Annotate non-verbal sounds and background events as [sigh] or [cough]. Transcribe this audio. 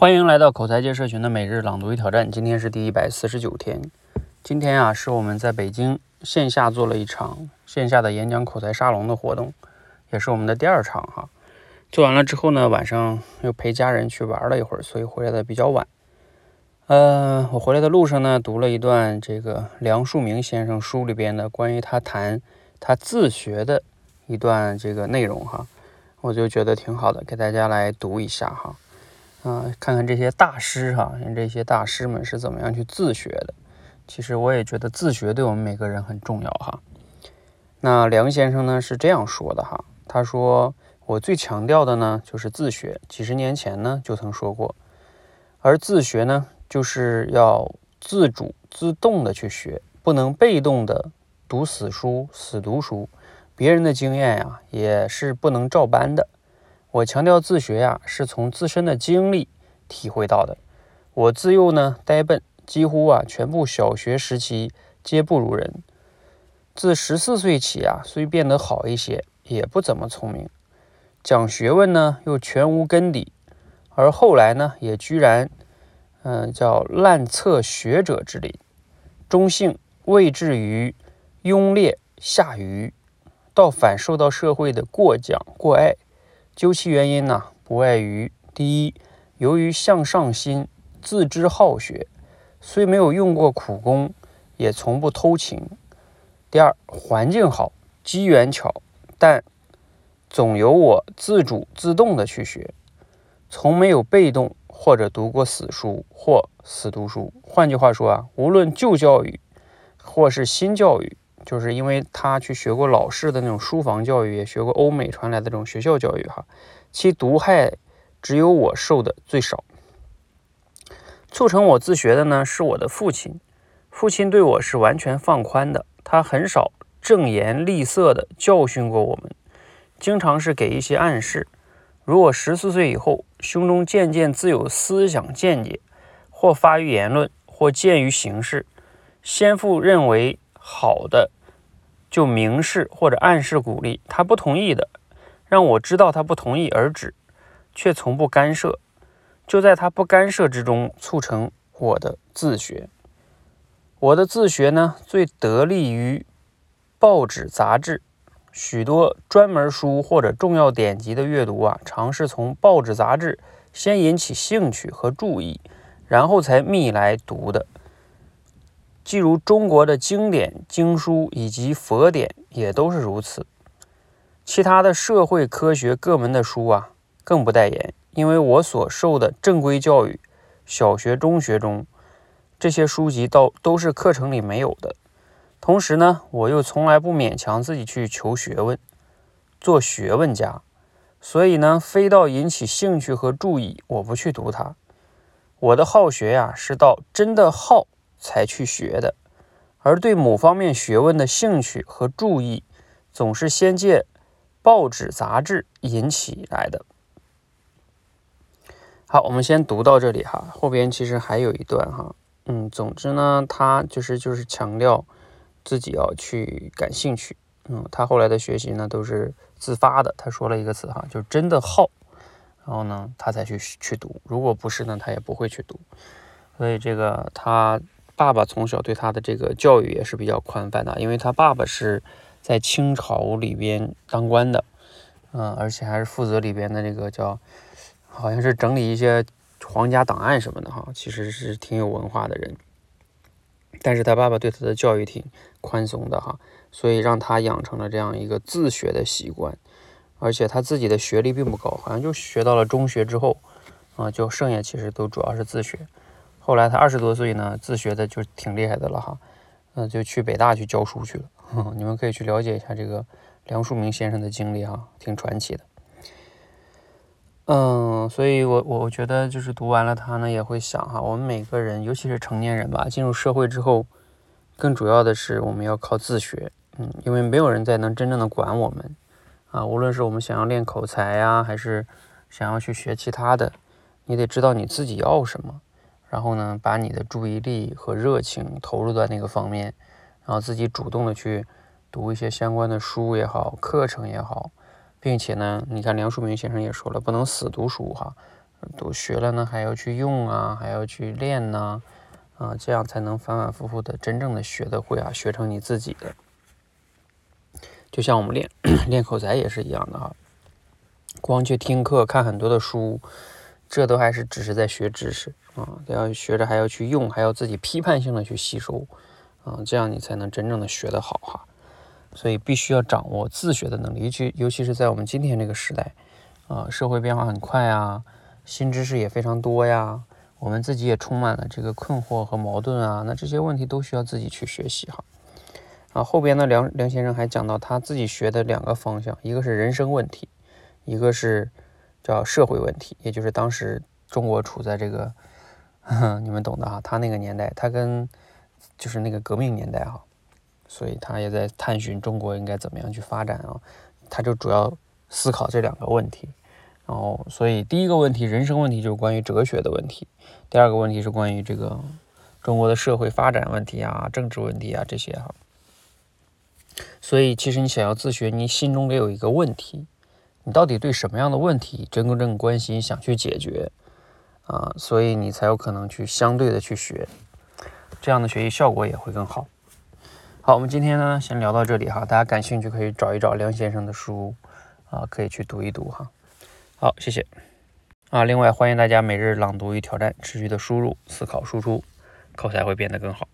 欢迎来到口才界社群的每日朗读与挑战，今天是第一百四十九天。今天啊，是我们在北京线下做了一场线下的演讲口才沙龙的活动，也是我们的第二场哈。做完了之后呢，晚上又陪家人去玩了一会儿，所以回来的比较晚。呃，我回来的路上呢，读了一段这个梁漱溟先生书里边的关于他谈他自学的一段这个内容哈，我就觉得挺好的，给大家来读一下哈。啊，看看这些大师哈，像这些大师们是怎么样去自学的。其实我也觉得自学对我们每个人很重要哈。那梁先生呢是这样说的哈，他说我最强调的呢就是自学。几十年前呢就曾说过，而自学呢就是要自主自动的去学，不能被动的读死书、死读书。别人的经验呀也是不能照搬的。我强调自学呀，是从自身的经历体会到的。我自幼呢呆笨，几乎啊全部小学时期皆不如人。自十四岁起啊，虽变得好一些，也不怎么聪明。讲学问呢又全无根底，而后来呢也居然，嗯叫滥测学者之林，中性未至于庸劣下愚，倒反受到社会的过奖过爱。究其原因呢，不外于第一，由于向上心，自知好学，虽没有用过苦功，也从不偷情；第二，环境好，机缘巧，但总由我自主自动的去学，从没有被动或者读过死书或死读书。换句话说啊，无论旧教育或是新教育。就是因为他去学过老式的那种书房教育，也学过欧美传来的这种学校教育，哈，其毒害只有我受的最少。促成我自学的呢，是我的父亲。父亲对我是完全放宽的，他很少正言厉色的教训过我们，经常是给一些暗示。如果十四岁以后，胸中渐渐自有思想见解，或发于言论，或见于形式，先父认为好的。就明示或者暗示鼓励他不同意的，让我知道他不同意而止，却从不干涉。就在他不干涉之中，促成我的自学。我的自学呢，最得力于报纸杂志，许多专门书或者重要典籍的阅读啊，尝试从报纸杂志先引起兴趣和注意，然后才觅来读的。即如中国的经典经书以及佛典也都是如此，其他的社会科学各门的书啊，更不代言。因为我所受的正规教育，小学、中学中这些书籍到都是课程里没有的。同时呢，我又从来不勉强自己去求学问，做学问家，所以呢，非到引起兴趣和注意，我不去读它。我的好学呀，是到真的好。才去学的，而对某方面学问的兴趣和注意，总是先借报纸杂志引起来的。好，我们先读到这里哈，后边其实还有一段哈，嗯，总之呢，他就是就是强调自己要去感兴趣，嗯，他后来的学习呢都是自发的，他说了一个词哈，就是真的好，然后呢，他才去去读，如果不是呢，他也不会去读，所以这个他。爸爸从小对他的这个教育也是比较宽泛的，因为他爸爸是在清朝里边当官的，嗯，而且还是负责里边的这个叫，好像是整理一些皇家档案什么的哈，其实是挺有文化的人。但是他爸爸对他的教育挺宽松的哈，所以让他养成了这样一个自学的习惯，而且他自己的学历并不高，好像就学到了中学之后，啊，就剩下其实都主要是自学。后来他二十多岁呢，自学的就挺厉害的了哈，嗯，就去北大去教书去了。[laughs] 你们可以去了解一下这个梁漱溟先生的经历哈，挺传奇的。嗯，所以我我觉得就是读完了他呢，也会想哈，我们每个人，尤其是成年人吧，进入社会之后，更主要的是我们要靠自学。嗯，因为没有人再能真正的管我们啊，无论是我们想要练口才呀，还是想要去学其他的，你得知道你自己要什么。然后呢，把你的注意力和热情投入在那个方面，然后自己主动的去读一些相关的书也好，课程也好，并且呢，你看梁漱溟先生也说了，不能死读书哈，都学了呢，还要去用啊，还要去练呐，啊，这样才能反反复复的真正的学得会啊，学成你自己的。就像我们练 [clears throat] 练口才也是一样的哈，光去听课看很多的书，这都还是只是在学知识啊，要学着还要去用，还要自己批判性的去吸收啊，这样你才能真正的学得好哈。所以必须要掌握自学的能力，尤其尤其是在我们今天这个时代，啊，社会变化很快啊，新知识也非常多呀，我们自己也充满了这个困惑和矛盾啊，那这些问题都需要自己去学习哈。啊，后边呢，梁梁先生还讲到他自己学的两个方向，一个是人生问题，一个是叫社会问题，也就是当时中国处在这个 [laughs] 你们懂的哈，他那个年代，他跟就是那个革命年代哈。所以他也在探寻中国应该怎么样去发展啊，他就主要思考这两个问题，然后所以第一个问题人生问题就是关于哲学的问题，第二个问题是关于这个中国的社会发展问题啊、政治问题啊这些哈。所以其实你想要自学，你心中得有一个问题，你到底对什么样的问题真正关心，想去解决啊，所以你才有可能去相对的去学，这样的学习效果也会更好。好，我们今天呢先聊到这里哈，大家感兴趣可以找一找梁先生的书啊，可以去读一读哈。好，谢谢啊。另外欢迎大家每日朗读与挑战，持续的输入、思考、输出，口才会变得更好。